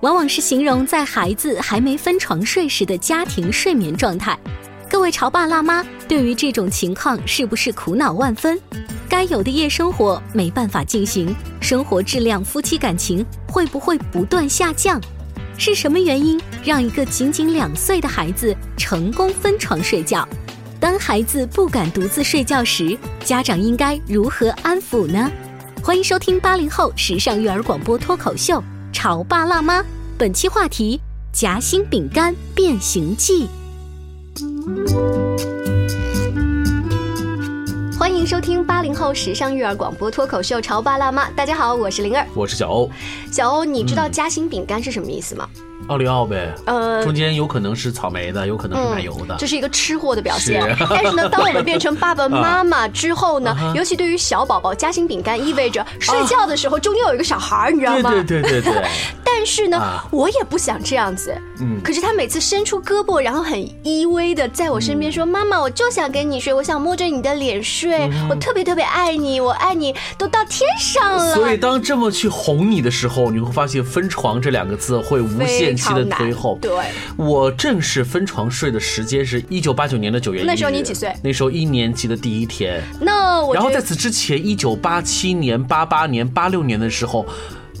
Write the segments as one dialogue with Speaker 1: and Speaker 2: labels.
Speaker 1: 往往是形容在孩子还没分床睡时的家庭睡眠状态。各位潮爸辣妈，对于这种情况是不是苦恼万分？该有的夜生活没办法进行，生活质量、夫妻感情会不会不断下降？是什么原因让一个仅仅两岁的孩子成功分床睡觉？当孩子不敢独自睡觉时，家长应该如何安抚呢？欢迎收听八零后时尚育儿广播脱口秀《潮爸辣妈》，本期话题：夹心饼干变形记。欢迎收听八零后时尚育儿广播脱口秀《潮爸辣妈》，大家好，我是灵儿，
Speaker 2: 我是小欧。
Speaker 1: 小欧，你知道夹心饼干是什么意思吗？
Speaker 2: 奥利奥呗，
Speaker 1: 呃
Speaker 2: 中间有可能是草莓的，有可能是奶油的。
Speaker 1: 这是一个吃货的表现
Speaker 2: 是。
Speaker 1: 但是呢，当我们变成爸爸妈妈 之后呢
Speaker 2: 啊，
Speaker 1: 尤其对于小宝宝，夹心饼干意味着睡觉的时候中间有一个小孩儿，你知道吗？
Speaker 2: 对对对对对，
Speaker 1: 但是呢
Speaker 2: 啊，
Speaker 1: 我也不想这样子。
Speaker 2: 嗯
Speaker 1: 可是他每次伸出胳膊，然后很依偎的在我身边说：“妈妈，我就想跟你睡，我想摸着你的脸睡，我特别特别爱你，我爱你都到天上了。”
Speaker 2: 所以当这么去哄你的时候，你会发现“分床”这两个字会无限期的推后。
Speaker 1: 对，
Speaker 2: 我正式分床睡的时间是一九八九年的九月一。
Speaker 1: 那时候你几岁
Speaker 2: 那时候一年级的第一天。
Speaker 1: 那我
Speaker 2: 然后在此之前，一九八七年、八八年、八六年的时候。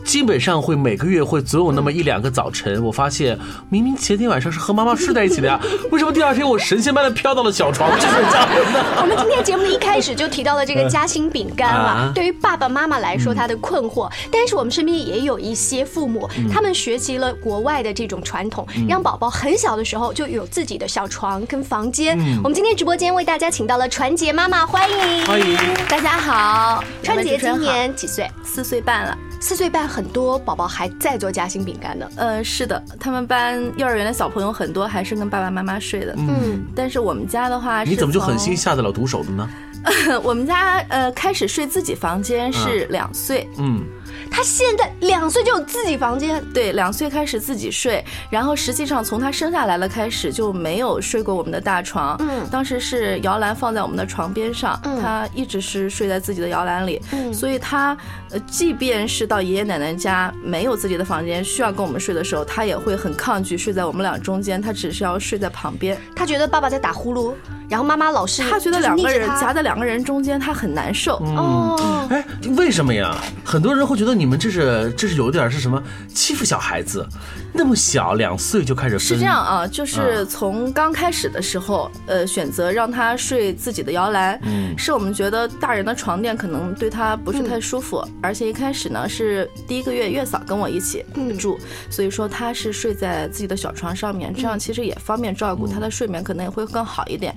Speaker 2: 基本上会每个月会总有那么一两个早晨，我发现明明前天晚上是和妈妈睡在一起的呀，为什么第二天我神仙般的飘到了小床去睡觉呢？
Speaker 1: 我们今天节目的一开始就提到了这个夹心饼干了
Speaker 2: 啊。
Speaker 1: 对于爸爸妈妈来说，他的困惑，但是我们身边也有一些父母，他们学习了国外的这种传统，让宝宝很小的时候就有自己的小床跟房间。我们今天直播间为大家请到了传杰妈妈，欢迎
Speaker 2: 欢迎。
Speaker 3: 大家好，
Speaker 1: 传杰今年几岁？
Speaker 3: 四岁半了。
Speaker 1: 四岁半，很多宝宝还在做夹心饼干呢。
Speaker 3: 呃，是的，他们班幼儿园的小朋友很多还是跟爸爸妈妈睡的。
Speaker 1: 嗯，
Speaker 3: 但是我们家的话是
Speaker 2: 你怎么就狠心下得了毒手的呢？
Speaker 3: 我们家呃开始睡自己房间是两岁，
Speaker 2: 嗯，
Speaker 1: 他现在两岁就有自己房间，
Speaker 3: 对，两岁开始自己睡，然后实际上从他生下来了开始就没有睡过我们的大床。
Speaker 1: 嗯
Speaker 3: 当时是摇篮放在我们的床边上，
Speaker 1: 嗯
Speaker 3: 他一直是睡在自己的摇篮里，
Speaker 1: 嗯
Speaker 3: 所以他呃即便是到爷爷奶奶家没有自己的房间，需要跟我们睡的时候，他也会很抗拒睡在我们俩中间，他只是要睡在旁边。
Speaker 1: 他觉得爸爸在打呼噜，然后妈妈老是
Speaker 3: 他觉得两个人夹在两个人中间，他很难受。
Speaker 1: 哦，
Speaker 2: 哎，为什么呀？很多人会觉得你们这是这是有点是什么欺负小孩子，那么小两岁就开始分
Speaker 3: 是这样啊，就是
Speaker 2: 嗯
Speaker 3: 从刚开始的时候，呃，选择让他睡自己的摇篮，
Speaker 2: 嗯。
Speaker 3: 是我们觉得大人的床垫可能对他不是太舒服，而且一开始呢是第一个月月嫂跟我一起
Speaker 1: 嗯。
Speaker 3: 住，所以说他是睡在自己的小床上面，这样其实也方便照顾他的睡眠，可能也会更好一点。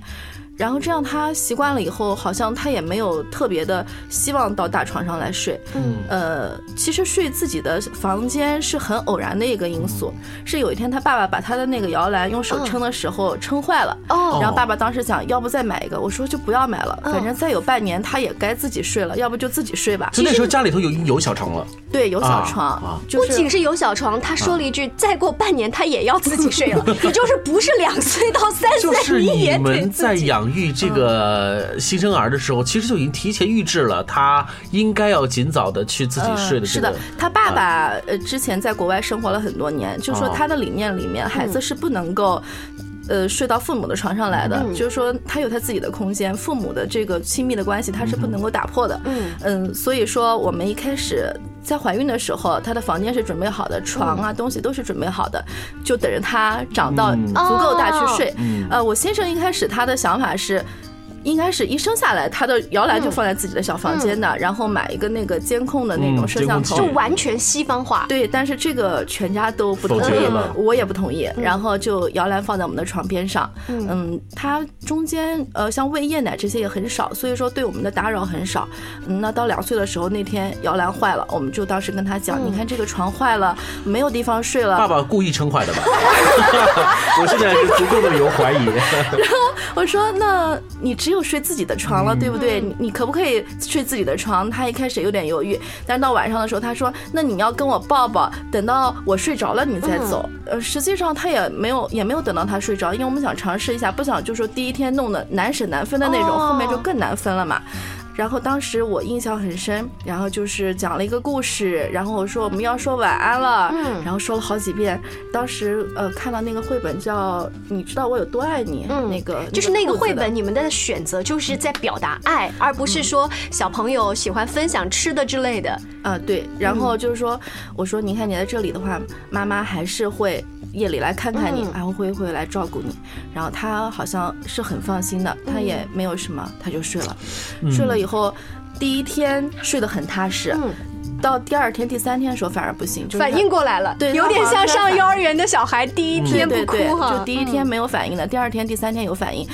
Speaker 3: 然后这样他习惯了以后，好像他也没有特别的希望到大床上来睡。
Speaker 1: 嗯
Speaker 3: 呃，其实睡自己的房间是很偶然的一个因素，是有一天他爸爸把他的那个摇篮用手撑的时候撑坏了。
Speaker 1: 哦
Speaker 3: 然后爸爸当时想，要不再买一个？我说就不要买了，
Speaker 1: 嗯
Speaker 3: 反正再有半年他也该自己睡了，要不就自己睡吧。
Speaker 2: 就那时候家里头有有小床了，
Speaker 3: 对，有小
Speaker 2: 啊
Speaker 3: 床，
Speaker 2: 啊
Speaker 3: 就是
Speaker 1: 不仅是有小床，他说了一句：“再过半年他也要自己睡了。”也就是不是两岁到三岁，
Speaker 2: 就是你
Speaker 1: 也得
Speaker 2: 们在
Speaker 1: 自己。
Speaker 2: 养育这个新生儿的时候，其实就已经提前预制了，他应该要尽早的去自己睡的
Speaker 3: 嗯、是
Speaker 2: 这个。
Speaker 3: 的，他爸爸呃之前在国外生活了很多年，就说
Speaker 2: 哦
Speaker 3: 他的理念里面，孩子是不能够。呃睡到父母的床上来的，就是说他有他自己的空间，父母的这个亲密的关系他是不能够打破的。
Speaker 4: 嗯
Speaker 3: 嗯，所以说我们一开始在怀孕的时候，她的房间是准备好的，床啊东西都是准备好的，就等着她长到
Speaker 2: 嗯
Speaker 3: 足够大去睡。
Speaker 2: 嗯
Speaker 3: 呃，我先生一开始他的想法是。应该是一生下来，他的摇篮就放在自己的小房间的，然后买一个那个监控的那种
Speaker 2: 嗯
Speaker 3: 摄像头，
Speaker 4: 就完全西方化。
Speaker 3: 对，但是这个全家都不同意我也不同意。然后就摇篮放在我们的床边上，嗯，它中间呃像喂夜奶这些也很少，所以说对我们的打扰很少。嗯，那到两岁的时候，那天摇篮坏了，我们就当时跟他讲，你看这个床坏了，没有地方睡了，
Speaker 2: 爸爸故意撑坏的吧？我现在是足够的有怀疑。
Speaker 3: 然后我说：“那你只有睡自己的床了，对不对？你你可不可以睡自己的床？”他一开始有点犹豫，但是到晚上的时候，他说：“那你要跟我抱抱，等到我睡着了你再走。呃，实际上他也没有也没有等到他睡着，因为我们想尝试一下，不想就说第一天弄得难舍难分的那种，
Speaker 4: 哦
Speaker 3: 后面就更难分了嘛。然后当时我印象很深，然后就是讲了一个故事，然后我说我们要说晚安了，
Speaker 4: 嗯
Speaker 3: 然后说了好几遍。当时呃看到那个绘本叫《你知道我有多爱你》，
Speaker 4: 嗯
Speaker 3: 那个
Speaker 4: 就是那个绘本，你们的选择就是在表达爱，而不是说小朋友喜欢分享吃的之类的。
Speaker 3: 啊，对，然后就是说，我说你看你在这里的话，妈妈还是会夜里来看看你，
Speaker 4: 嗯
Speaker 3: 然后会会来照顾你。然后他好像是很放心的，他也没有什么，他就睡了。睡了以后，第一天睡得很踏实，
Speaker 4: 嗯
Speaker 3: 到第二天、第三天的时候反而不行，就是
Speaker 4: 反应过来了，
Speaker 3: 对
Speaker 4: 有点
Speaker 3: 像
Speaker 4: 像上幼儿园的小孩第一天不哭哈，
Speaker 3: 就第一天没有反应的，第二天、第三天有反应。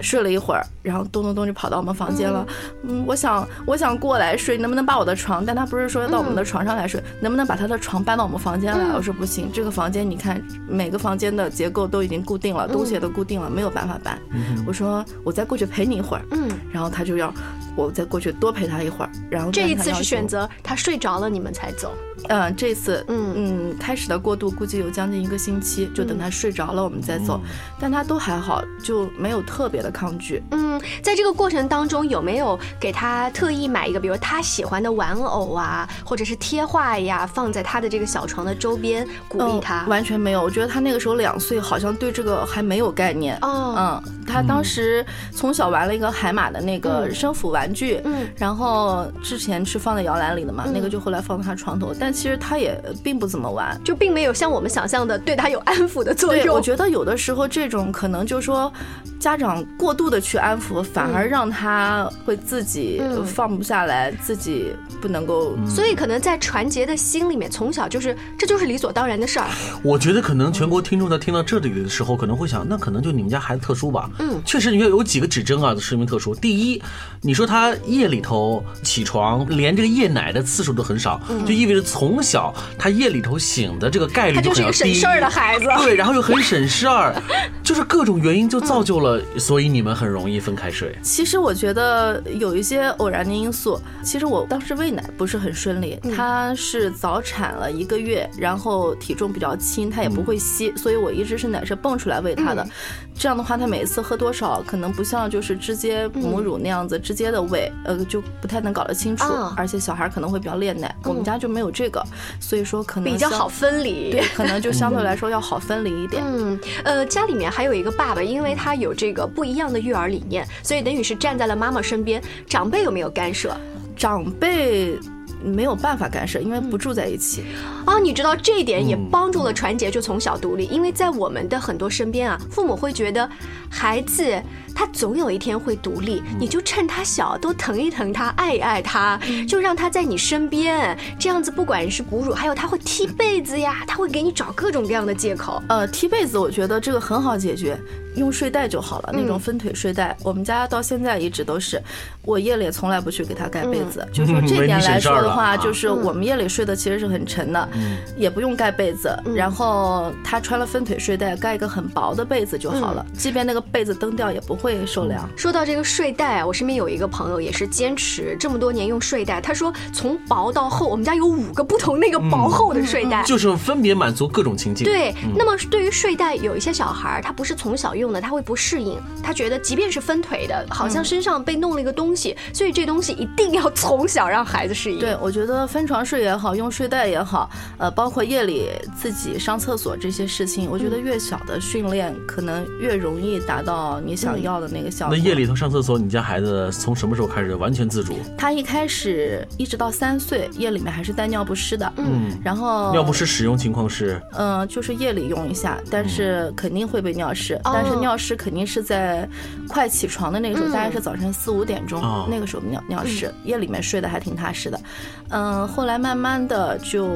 Speaker 3: 睡了一会儿，然后咚咚咚就跑到我们房间了。嗯，我想我想过来睡，能不能把我的床？但他不是说要到我们的床上来睡，能不能把他的床搬到我们房间来？我说不行，这个房间你看每个房间的结构都已经固定了，东西也都固定了，没有办法搬。我说我再过去陪你一会儿。
Speaker 4: 嗯，
Speaker 3: 然后他就要我再过去多陪他一会儿。然后
Speaker 4: 这一次是选择他睡着了你们才走。
Speaker 3: 嗯，这次
Speaker 4: 嗯
Speaker 3: 嗯开始的过渡估计有将近一个星期，就等他睡着了我们再走，但他都还好，就没有特别的抗拒。
Speaker 4: 嗯，在这个过程当中，有没有给他特意买一个，比如他喜欢的玩偶啊，或者是贴画呀，放在他的这个小床的周边，鼓励他？
Speaker 3: 嗯完全没有。我觉得他那个时候两岁，好像对这个还没有概念。
Speaker 4: 哦
Speaker 3: 嗯，他当时从小玩了一个海马的那个
Speaker 4: 嗯
Speaker 3: 生辅玩具，
Speaker 4: 嗯
Speaker 3: 然后之前是放在摇篮里的嘛，那个就后来放在他床头，但其实他也并不怎么玩。
Speaker 4: 就并没有像我们想象的对他有安抚的作，用。
Speaker 3: 我觉得有的时候这种可能就说家长过度的去安抚，反而让他会自己
Speaker 4: 嗯
Speaker 3: 放不下来，自己不能够。
Speaker 4: 所以可能在传杰的心里面，从小就是这就是理所当然的事儿。
Speaker 2: 我觉得可能全国听众在听到这里的时候，可能会想，那可能就你们家孩子特殊吧。
Speaker 4: 嗯
Speaker 2: 确实，你看有几个指针啊，说明特殊。第一，你说他夜里头起床，连这个夜奶的次数都很少，就意味着从小他夜里头醒的这个概率
Speaker 4: 他就是一个省事儿的孩子。
Speaker 2: 对，然后又很省事儿，就是各种原因就造就了，所以你们很容易分开睡。
Speaker 3: 其实我觉得有一些偶然的因素。其实我当时喂奶不是很顺利，他是早产了一个月，然后体重比较轻，他也不会吸，所以我一直是奶是泵出来喂他的。这样的话，他每一次喝多少，可能不像就是直接母乳那样子直接的喂，呃，就不太能搞得清楚。
Speaker 4: 啊
Speaker 3: 而且小孩可能会比较恋奶，我们家就没有这个，所以说可能
Speaker 4: 比较好分离。
Speaker 3: 对，可能就 相对来说要好分离一点。
Speaker 4: 嗯，呃，家里面还有一个爸爸，因为他有这个不一样的育儿理念，所以等于是站在了妈妈身边。长辈有没有干涉？
Speaker 3: 长辈没有办法干涉，因为不住在一起。
Speaker 4: 啊，你知道这一点也
Speaker 2: 嗯
Speaker 4: 帮助了传杰就从小独立，因为在我们的很多身边啊，父母会觉得孩子他总有一天会独立，你就趁他小多疼一疼他，爱一爱他，就让他在你身边，这样子不管是哺乳，还有他会踢被子呀，他会给你找各种各样的借口。
Speaker 3: 呃，踢被子，我觉得这个很好解决，用睡袋就好了，那
Speaker 4: 嗯
Speaker 3: 种分腿睡袋。我们家到现在一直都是，我夜里从来不去给他盖被子。
Speaker 4: 嗯
Speaker 3: 就说这点来说的话，
Speaker 2: 啊。
Speaker 3: 就是我们夜里睡的其实是很沉的，
Speaker 2: 嗯。
Speaker 3: 也不用盖被子。
Speaker 4: 嗯。
Speaker 3: 然后他穿了分腿睡袋，盖一个很薄的被子就好
Speaker 4: 嗯。
Speaker 3: 了，即便那个被子蹬掉也不会受凉。
Speaker 4: 说到这个睡袋啊，我身边有一个朋友也是坚持这么多年用睡袋，他说从薄到厚，我们家有五个不同那个薄厚的睡袋。
Speaker 2: 就是分别满足各种情境。
Speaker 4: 对，那么对于睡袋，有一些小孩儿他不是从小用的，他会不适应，他觉得即便是分腿的，好像身上被弄了一个东西，所以这东西一定要从小让孩子适应。
Speaker 3: 对，我觉得分床睡也好，用睡袋也好，呃，包括夜里自己上厕所这些事情，我觉得越小的训练可能越容易达到你想要的那个效果。
Speaker 2: 那夜里头上厕所，你家孩子从什么时候开始完全自主？
Speaker 3: 他一开始一直到三岁，夜里面还是带尿不湿的。嗯，然后
Speaker 2: 尿不湿使用情况是，
Speaker 3: 嗯，就是夜里用一下，但是肯定会被尿湿，但是尿湿肯定是在快起床的那个时候，大概是早晨四五点钟那个时候尿尿湿，夜里面睡得还挺踏实的。嗯，后来慢慢的就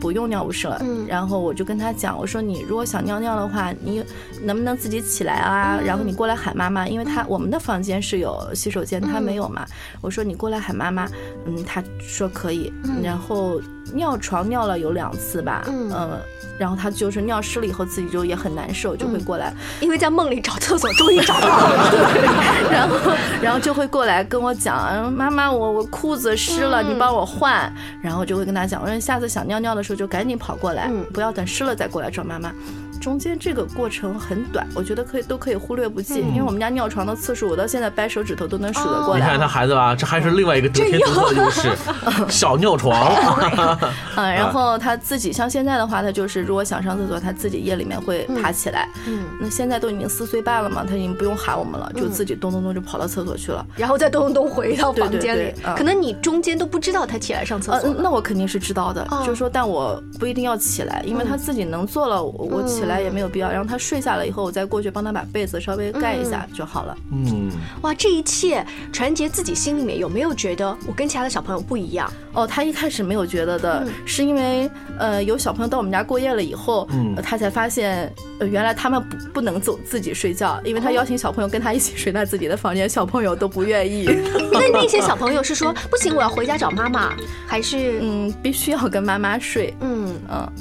Speaker 3: 不用尿不湿了。嗯，然后我就跟他讲，我说你如果想尿尿的话，你能不能自己起来啊？然后你过来喊妈妈，因为他我们的房间是有洗手间，他没有嘛。我说你过来喊妈妈，嗯，他说可以。然后尿床尿了有两次吧，嗯，然后他就是尿湿了以后自己就也很难受，就会过来，
Speaker 4: 因为在梦里找厕所终于找到了，
Speaker 3: 然后然后就会过来跟我讲，妈妈我我裤子湿了，你帮我换。然后就会跟他讲，我说下次想尿尿的时候就赶紧跑过来，不要等湿了再过来找妈妈。中间这个过程很短，我觉得可以都可以忽略不计，因为我们家尿床的次数，我到现在掰手指头都能数得过
Speaker 2: 来。你看他孩子吧，这还是另外一个得天独厚的优势，小尿床。
Speaker 3: 嗯，然后他自己像现在的话，他就是如果想上厕所，他自己夜里面会爬起来。嗯，那现在都已经四岁半了嘛，他已经不用喊我们了，就自己咚咚咚就跑到厕所去了，
Speaker 4: 然后再咚咚咚回到房间里。可能你中间都不知道他起来上厕所。
Speaker 3: 那我肯定是知道的，就是说，但我不一定要起来，因为他自己能做了，我起来。也没有必要，让他睡下了以后，我再过去帮他把被子稍微盖一下就好了。
Speaker 2: 嗯，
Speaker 4: 哇，这一切，传杰自己心里面有没有觉得我跟其他的小朋友不一样？
Speaker 3: 哦，他一开始没有觉得的，是因为呃有小朋友到我们家过夜了以后，嗯，他才发现原来他们不不能走自己睡觉，因为他邀请小朋友跟他一起睡在自己的房间，小朋友都不愿意。
Speaker 4: 那那些小朋友是说不行，我要回家找妈妈，还是
Speaker 3: 嗯必须要跟妈妈睡？嗯嗯。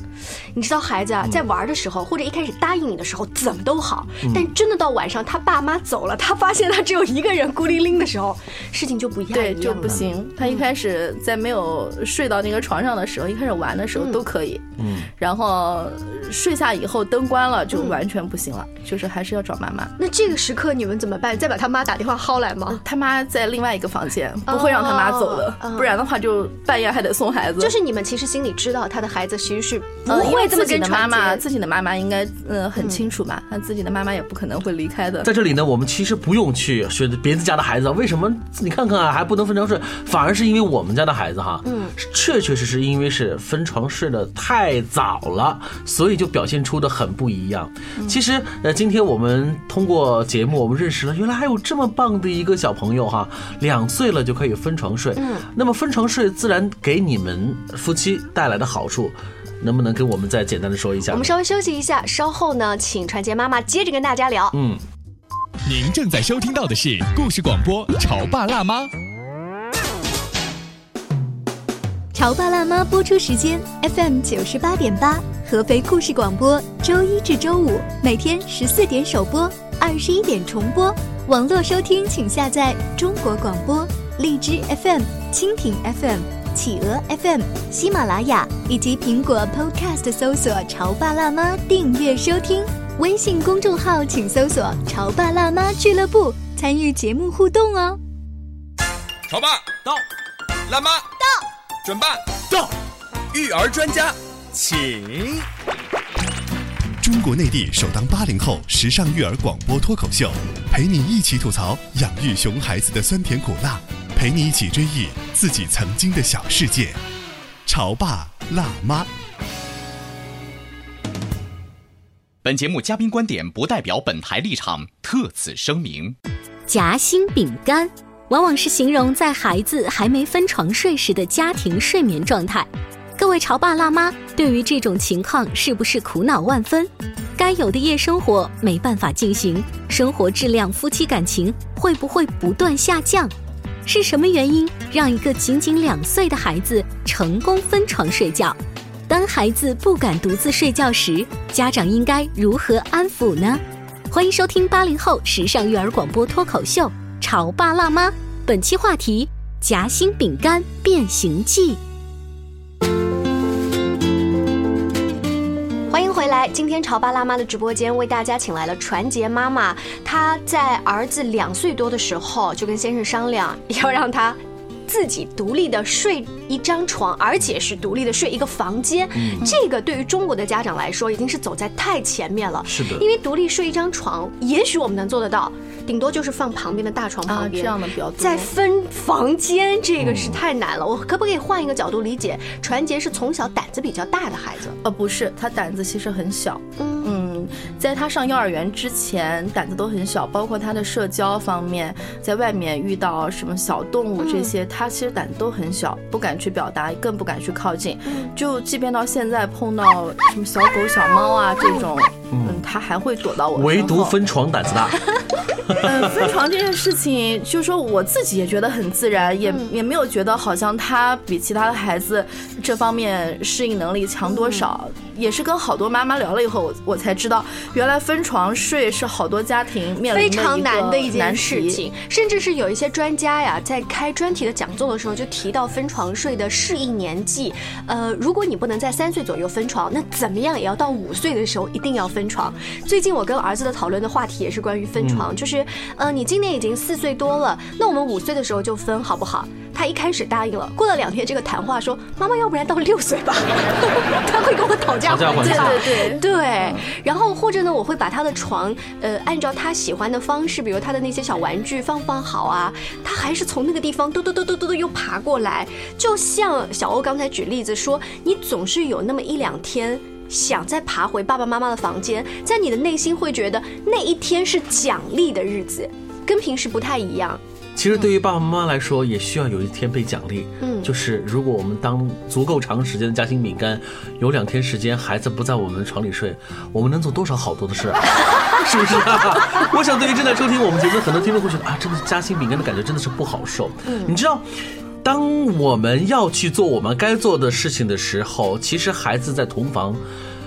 Speaker 4: 你知道孩子啊，在玩的时候，或者一开始答应你的时候，怎么都好。但真的到晚上，他爸妈走了，他发现他只有一个人孤零零的时候，事情就不一样。
Speaker 3: 对，就不行。他一开始在没有睡到那个床上的时候，一开始玩的时候都可以。嗯。然后睡下以后，灯关了就完全不行了，就是还是要找妈妈。
Speaker 4: 那这个时刻你们怎么办？再把他妈打电话薅来吗？
Speaker 3: 他妈在另外一个房间，不会让他妈走的。不然的话，就半夜还得送孩子。
Speaker 4: 就是你们其实心里知道，他的孩子其实是不会。
Speaker 3: 自己的妈妈，自己的妈妈应该嗯很清楚吧？那自己的妈妈也不可能会离开的。
Speaker 2: 在这里呢，我们其实不用去学别人家的孩子，为什么你看看啊还不能分床睡？反而是因为我们家的孩子哈，嗯，确确实实因为是分床睡的太早了，所以就表现出的很不一样。其实呃，今天我们通过节目，我们认识了原来还有这么棒的一个小朋友哈，两岁了就可以分床睡。嗯，那么分床睡自然给你们夫妻带来的好处。能不能跟我们再简单的说一下？
Speaker 4: 我们稍微休息一下，稍后呢，请传杰妈妈接着跟大家聊。嗯，
Speaker 5: 您正在收听到的是故事广播《潮爸辣妈》。
Speaker 1: 潮爸辣妈播出时间：FM 九十八点八，合肥故事广播，周一至周五每天十四点首播，二十一点重播。网络收听请下载中国广播、荔枝 FM、蜻蜓 FM。企鹅 FM、喜马拉雅以及苹果 Podcast 搜索“潮爸辣妈”订阅收听，微信公众号请搜索“潮爸辣妈俱乐部”参与节目互动哦。
Speaker 5: 潮爸到，辣妈
Speaker 4: 到，
Speaker 5: 准爸到，育儿专家请。中国内地首档八零后时尚育儿广播脱口秀，陪你一起吐槽养育熊孩子的酸甜苦辣。陪你一起追忆自己曾经的小世界，潮爸辣妈。本节目嘉宾观点不代表本台立场，特此声明。
Speaker 1: 夹心饼干，往往是形容在孩子还没分床睡时的家庭睡眠状态。各位潮爸辣妈，对于这种情况是不是苦恼万分？该有的夜生活没办法进行，生活质量、夫妻感情会不会不断下降？是什么原因让一个仅仅两岁的孩子成功分床睡觉？当孩子不敢独自睡觉时，家长应该如何安抚呢？欢迎收听八零后时尚育儿广播脱口秀《潮爸辣妈》，本期话题：夹心饼干变形记。
Speaker 4: 来，今天潮爸辣妈的直播间为大家请来了传杰妈妈。她在儿子两岁多的时候就跟先生商量，要让他。自己独立的睡一张床，而且是独立的睡一个房间，这个对于中国的家长来说已经是走在太前面了。
Speaker 2: 是的
Speaker 4: 因为独立睡一张床，也许我们能做得到，顶多就是放旁边的大床
Speaker 3: 啊
Speaker 4: 旁，边。
Speaker 3: 这样的比较多。
Speaker 4: 再分房间，这个是太难了。我可不可以换一个角度理解？传杰是从小胆子比较大的孩子。
Speaker 3: 呃，不是，他胆子其实很小。
Speaker 4: 嗯
Speaker 3: 嗯，在他上幼儿园之前，胆子都很小，包括他的社交方面，在外面遇到什么小动物这些，他其实胆子都很小，不敢去表达，更不敢去靠近。就即便到现在碰到什么小狗、小猫啊这种，嗯，他还会躲到我。
Speaker 2: 唯独分床胆子大。
Speaker 3: 嗯，分床这件事情，就是说我自己也觉得很自然，也也没有觉得好像他比其他的孩子这方面适应能力强多少。也是跟好多妈妈聊了以后，我我才知道，原来分床睡是好多家庭面临
Speaker 4: 非常难的一件。事情，甚至是有一些专家呀，在开专题的讲座的时候就提到分床睡的适应年纪。呃，如果你不能在三岁左右分床，那怎么样也要到五岁的时候一定要分床。最近我跟儿子的讨论的话题也是关于分床，就是呃，你今年已经四岁多了，那我们五岁的时候就分好不好？他一开始答应了，过了两天这个谈话说，妈妈要不然到六岁吧，他会跟我讨价
Speaker 2: 还价
Speaker 3: 对对
Speaker 4: 对，然后或者呢，我会把他的床，呃，按照他喜欢的方式，比如他的那些小玩具放放好啊，他还是从那个地方嘟嘟嘟嘟嘟嘟又爬过来。就像小欧刚才举例子说，你总是有那么一两天。想再爬回爸爸妈妈的房间，在你的内心会觉得那一天是奖励的日子，跟平时不太一样。
Speaker 2: 其实对于爸爸妈妈来说，也需要有一天被奖励。
Speaker 4: 嗯
Speaker 2: 就是如果我们当足够长时间的夹心饼干，有两天时间孩子不在我们床里睡，我们能做多少好多的事啊？是不是啊？我想对于正在收听我们节目的很多听众会觉得啊，这个夹心饼干的感觉真的是不好受。嗯你知道。当我们要去做我们该做的事情的时候，其实孩子在同房，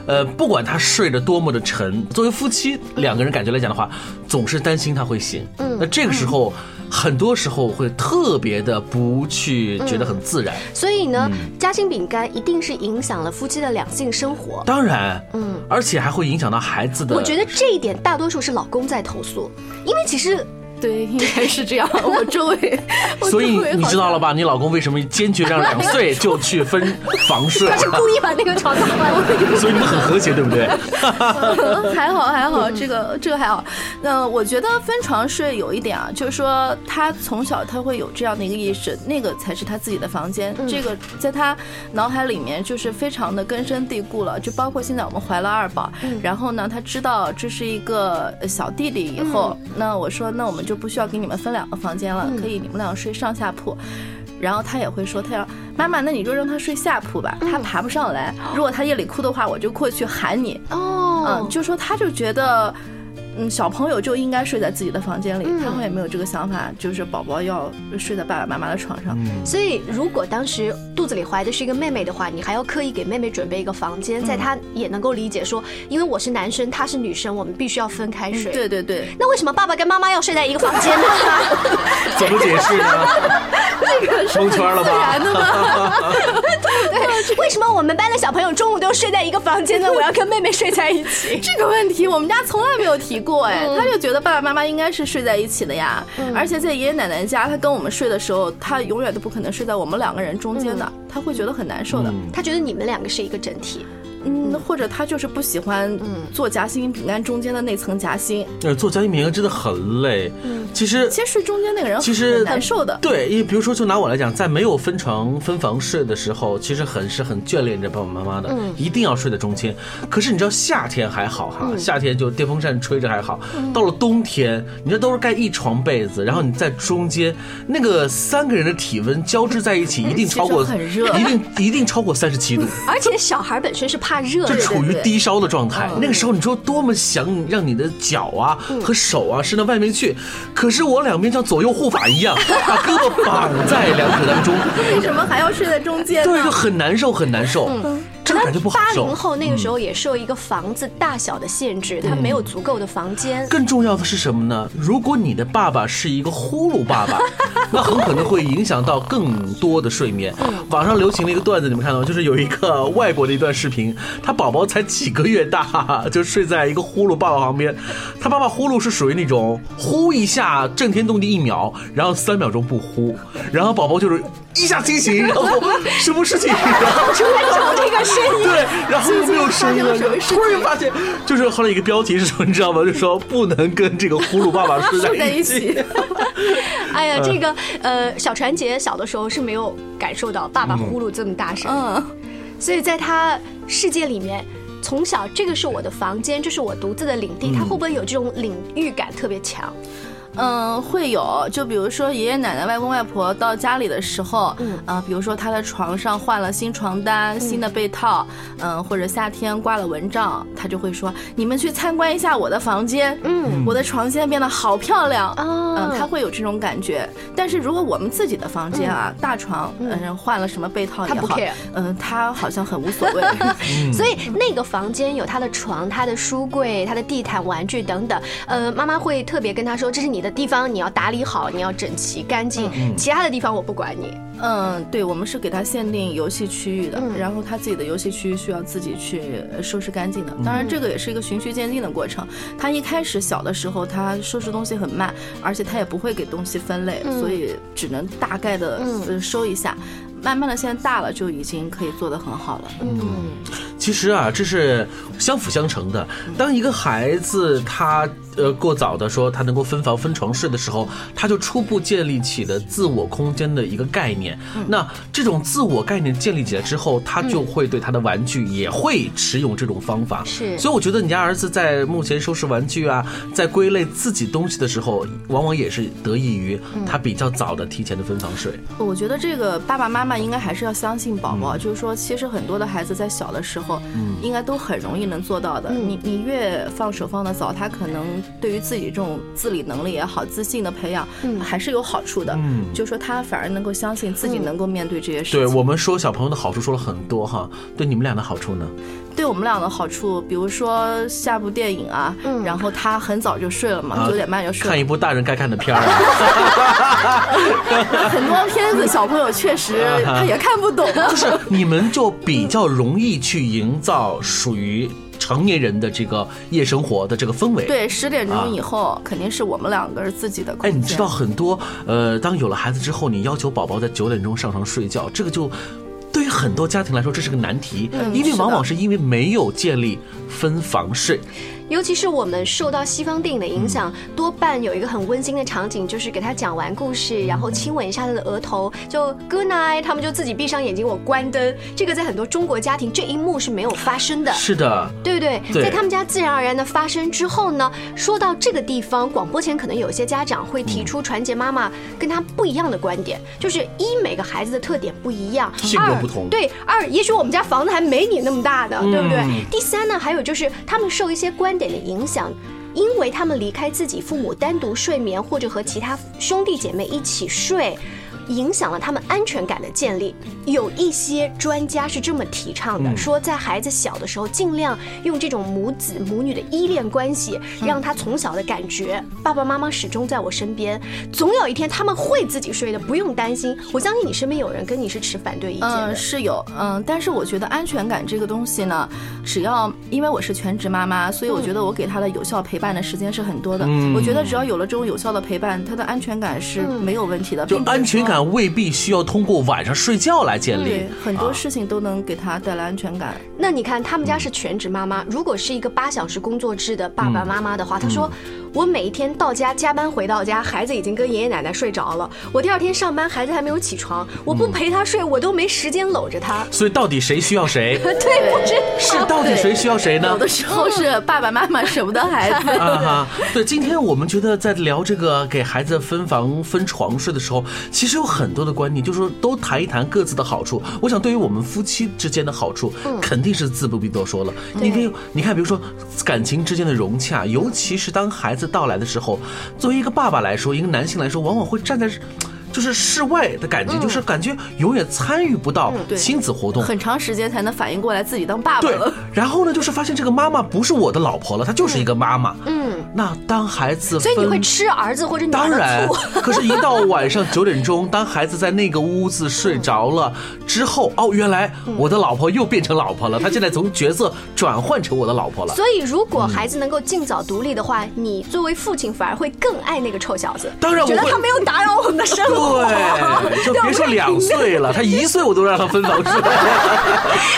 Speaker 2: 呃，不管他睡得多么的沉，作为夫妻两个人感觉来讲的话，总是担心他会醒。嗯，那这个时候，很多时候会特别的不去觉得很自然。
Speaker 4: 所以呢，夹心饼干一定是影响了夫妻的两性生活。
Speaker 2: 当然，嗯，而且还会影响到孩子的。
Speaker 4: 我觉得这一点大多数是老公在投诉，因为其实
Speaker 3: 对，应该是这样。我周围，我
Speaker 2: 所以你知道了吧？你老公为什么坚决让两岁就去分房睡
Speaker 4: 他？是故意把那个床打坏。
Speaker 2: 所以你们很和谐，对不对？
Speaker 3: 还好还好，这个这个还好。那我觉得分床睡有一点啊，就是说他从小他会有这样的一个意识，那个才是他自己的房间，这个在他脑海里面就是非常的根深蒂固了。就包括现在我们怀了二宝，然后呢，他知道这是一个呃小弟弟以后，那我说那我们就不需要给你们分两个房间了，可以你们俩睡上下铺。然后他也会说，他要妈妈，那你就让他睡下铺吧，他爬不上来。如果他夜里哭的话，我就过去喊你。
Speaker 4: 哦
Speaker 3: 嗯，，就说他就觉得，嗯，小朋友就应该睡在自己的房间里，
Speaker 4: 嗯
Speaker 3: 他们也没有这个想法，就是宝宝要睡在爸爸妈妈的床上。
Speaker 4: 所以如果当时肚子里怀的是一个妹妹的话，你还要刻意给妹妹准备一个房间，在她也能够理解说，因为我是男生，她是女生，我们必须要分开睡。
Speaker 3: 对对对，
Speaker 4: 那为什么爸爸跟妈妈要睡在一个房间呢？
Speaker 2: 怎么解释呢？蒙圈了吧？
Speaker 4: 对，为什么我们班的小朋友中午都睡在一个房间呢？我要跟妹妹睡在一起。
Speaker 3: 这个问题我们家从来没有提过哎，他就觉得爸爸妈妈应该是睡在一起的呀。而且在爷爷奶奶家，他跟我们睡的时候，他永远都不可能睡在我们两个人中间的，他会觉得很难受的。
Speaker 4: 他觉得你们两个是一个整体。
Speaker 3: 嗯，或者他就是不喜欢做夹心饼干中间的那层夹心，
Speaker 2: 呃，做夹心饼干真的很累。嗯。其实
Speaker 3: 其实睡中间那个人
Speaker 2: 其实
Speaker 3: 很难受的。
Speaker 2: 对，因为比如说，就拿我来讲，在没有分床分房睡的时候，其实很是很眷恋着爸爸妈妈的，一定要睡在中间。可是你知道夏天还好哈，夏天就电风扇吹着还好，到了冬天，你这都是盖一床被子，然后你在中间，那个三个人的体温交织在一起，一定超过
Speaker 3: 很热。
Speaker 2: 一定一定超过三十七度。
Speaker 4: 而且小孩本身是怕热，
Speaker 2: 就处于低烧的状态。那个时候，你说多么想让你的脚啊和手啊伸到外面去，可是我两边像左右护法一样，把胳膊绑在两腿当中，
Speaker 3: 为什么还要睡在中间？
Speaker 2: 对，就很难受，很难受。这个感觉不好受
Speaker 4: 八零。后那个时候也受一个房子大小的限制，他没有足够的房间。
Speaker 2: 更重要的是什么呢？如果你的爸爸是一个呼噜爸爸，那很可能会影响到更多的睡眠。网上流行了一个段子，你们看到吗？就是有一个外国的一段视频，他宝宝才几个月大，就睡在一个呼噜爸爸旁边。他爸爸呼噜是属于那种呼一下震天动地一秒，然后三秒钟不呼，然后宝宝就是一下惊醒，然后什么事情，然后
Speaker 4: 出来找这个声音，
Speaker 2: 对，然后又没有声音了，突然发现，就是后来一个标题是什么，你知道吗？就说不能跟这个呼噜爸爸睡
Speaker 3: 睡在一
Speaker 2: 起。
Speaker 4: 哎呀，这个呃，小传杰小的时候是没有感受到爸爸呼噜这么大声，
Speaker 3: 嗯，
Speaker 4: 所以在他世界里面，从小这个是我的房间，这是我独自的领地，他会不会有这种领域感特别强？
Speaker 3: 嗯，会有，就比如说爷爷奶奶、外公外婆到家里的时候，
Speaker 4: 嗯
Speaker 3: 啊、比如说他的床上换了新床单、新的被套，嗯、或者夏天挂了蚊帐，他就会说：“你们去参观一下我的房间，
Speaker 4: 嗯
Speaker 3: 我的床现在变得好漂亮。”
Speaker 4: 哦
Speaker 3: 嗯，他会有这种感觉。但是如果我们自己的房间啊，大床，嗯、换了什么被套也
Speaker 4: 他不
Speaker 3: 好嗯、他好像很无所谓。
Speaker 4: 所以那个房间有他的床、他的书柜、他的地毯、玩具等等。呃，妈妈会特别跟他说：“这是你的地方，你要打理好，你要整齐干净。其他的地方我不管你。
Speaker 3: 嗯，对，我们是给他限定游戏区域的，
Speaker 4: 嗯
Speaker 3: 然后他自己的游戏区域需要自己去呃收拾干净的。当然，这个也是一个循序渐进的过程。他一开始小的时候，他收拾东西很慢，而且他也不会给东西分类，
Speaker 4: 嗯
Speaker 3: 所以只能大概的、呃收一下。慢慢的，现在大了就已经可以做得很好了。
Speaker 4: 嗯，
Speaker 2: 其实啊，这是相辅相成的。当一个孩子他呃过早的说他能够分房分床睡的时候，他就初步建立起了自我空间的一个概念。那这种自我概念建立起来之后，他就会对他的玩具也会持用这种方法。
Speaker 4: 是
Speaker 2: 所以我觉得你家儿子在目前收拾玩具啊，在归类自己东西的时候，往往也是得益于他比较早的提前的分房睡。
Speaker 3: 我觉得这个爸爸妈妈应该还是要相信宝宝，就是说，其实很多的孩子在小的时候，应该都很容易能做到的。
Speaker 4: 嗯
Speaker 3: 你你越放手放得早，他可能对于自己这种自理能力也好、自信的培养，
Speaker 4: 嗯
Speaker 3: 还是有好处的。
Speaker 2: 嗯
Speaker 3: 就说他反而能够相信自己能够面对这些事情。
Speaker 2: 对我们说小朋友的好处说了很多哈，对你们俩的好处呢？
Speaker 3: 对我们俩的好处，比如说下部电影啊，
Speaker 4: 嗯
Speaker 3: 然后他很早就睡了嘛，
Speaker 2: 啊
Speaker 3: 九点半就睡了。
Speaker 2: 看一部大人该看的片儿啊。
Speaker 3: 很多片子小朋友确实他也看不懂。
Speaker 2: 就是你们就比较容易去营造属于成年人的这个夜生活的这个氛围。。
Speaker 3: 对，十点
Speaker 2: 啊
Speaker 3: 钟以后肯定是我们两个是自己的空
Speaker 2: 哎，你知道很多呃，当有了孩子之后，你要求宝宝在九点钟上床睡觉，这个就对于很多家庭来说这是个难题，
Speaker 3: 嗯
Speaker 2: 因为往往是因为没有建立分房睡。
Speaker 4: 尤其是我们受到西方电影的影响，多半有一个很温馨的场景，就是给他讲完故事，然后亲吻一下他的额头，就 good night，他们就自己闭上眼睛，我关灯。这个在很多中国家庭，这一幕是没有发生的。
Speaker 2: 是的，
Speaker 4: 对不对？
Speaker 2: 对
Speaker 4: 在他们家自然而然的发生之后呢，说到这个地方，广播前可能有一些家长会提出传杰妈妈跟他不一样的观点，就是一每个孩子的特点不一样，
Speaker 2: 性格
Speaker 4: 二
Speaker 2: 不同
Speaker 4: 对，二也许我们家房子还没你那么大的，对不对
Speaker 2: 嗯？
Speaker 4: 第三呢，还有就是他们受一些观点的影响。因为他们离开自己父母单独睡眠，或者和其他兄弟姐妹一起睡，影响了他们安全感的建立。有一些专家是这么提倡的，
Speaker 2: 嗯
Speaker 4: 说在孩子小的时候，尽量用这种母子母女的依恋关系，让他从小的感觉爸爸妈妈始终在我身边，总有一天他们会自己睡的，不用担心。我相信你身边有人跟你是持反对意见的。
Speaker 3: 嗯，是有，嗯，但是我觉得安全感这个东西呢，只要因为我是全职妈妈，所以我觉得我给他的有效陪伴的时间是很多的。
Speaker 2: 嗯
Speaker 3: 我觉得只要有了这种有效的陪伴，他的安全感是没有问题的。
Speaker 2: 就安全
Speaker 3: 说
Speaker 2: 感未必需要通过晚上睡觉来建立。
Speaker 3: 对，很多
Speaker 2: 啊
Speaker 3: 事情都能给他带来安全感。
Speaker 4: 那你看，他们家是全职妈妈，如果是一个八小时工作制的爸爸妈妈的话，他说，我每一天到家加班回到家，孩子已经跟爷爷奶奶睡着了，我第二天上班，孩子还没有起床，我不陪他睡，我都没时间搂着他。
Speaker 2: 所以到底谁需要谁？
Speaker 4: 对，不知
Speaker 2: 是到底谁需要谁呢
Speaker 3: 有？的时候是爸爸妈妈舍不得孩子。
Speaker 2: 啊哈，对，今天我们觉得在聊这个给孩子分房分床睡的时候，其实有很多的观念，就是说都谈一谈各自的好处。我想对于我们夫妻之间的好处，肯定是自不必多说了。因为你看，比如说感情之间的融洽，尤其是当孩子到来的时候，作为一个爸爸来说，一个男性来说，往往会站在。就是室外的感觉，就是感觉永远参与不到亲子活动。
Speaker 3: 很长时间才能反应过来自己当爸爸
Speaker 2: 对
Speaker 3: 了。，
Speaker 2: 然后呢，就是发现这个妈妈不是我的老婆了，她就是一个妈妈。
Speaker 4: 嗯，
Speaker 2: 那当孩子
Speaker 4: 所以你会吃儿子或者女儿
Speaker 2: 当然。，可是，一到晚上九点钟，当孩子在那个屋子睡着了之后，哦，原来我的老婆又变成老婆了，她现在从角色转换成我的老婆了。
Speaker 4: 所以，如果孩子能够尽早独立的话，你作为父亲反而会更爱那个臭小子。
Speaker 2: 当然我
Speaker 4: 觉得他没有打扰我们的生活。
Speaker 2: 对，就别说 两岁了，他一岁我都让他分房睡。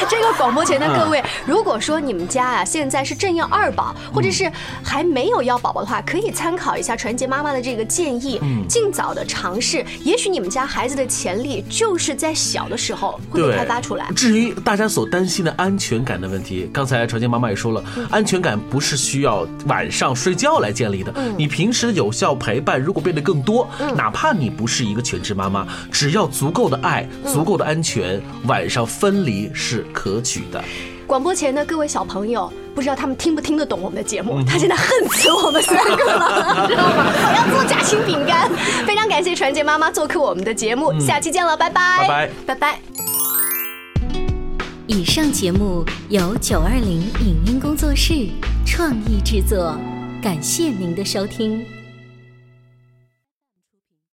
Speaker 4: 这个广播前的
Speaker 2: 嗯
Speaker 4: 各位，如果说你们家啊现在是正要二宝，或者是还没有要宝宝的话，可以参考一下传杰妈妈的这个建议，
Speaker 2: 嗯
Speaker 4: 尽早的尝试。也许你们家孩子的潜力就是在小的时候会被开发出来。
Speaker 2: 至于大家所担心的安全感的问题，刚才传杰妈妈也说了，
Speaker 4: 嗯
Speaker 2: 安全感不是需要晚上睡觉来建立的。
Speaker 4: 嗯
Speaker 2: 你平时的有效陪伴如果变得更多，哪怕你不是一个全职妈妈，只要足够的爱、
Speaker 4: 嗯
Speaker 2: 足够的安全，晚上分离是可取的。
Speaker 4: 广播前的各位小朋友，不知道他们听不听得懂我们的节
Speaker 2: 嗯
Speaker 4: 目？他现在恨死我们三个了，知道吗？我要做夹心饼干。非常感谢传杰妈妈做客我们的节目，下期见了，拜拜，
Speaker 2: 拜拜。
Speaker 3: 拜拜。
Speaker 1: 以上节目由九二零影音工作室创意制作，感谢您的收听。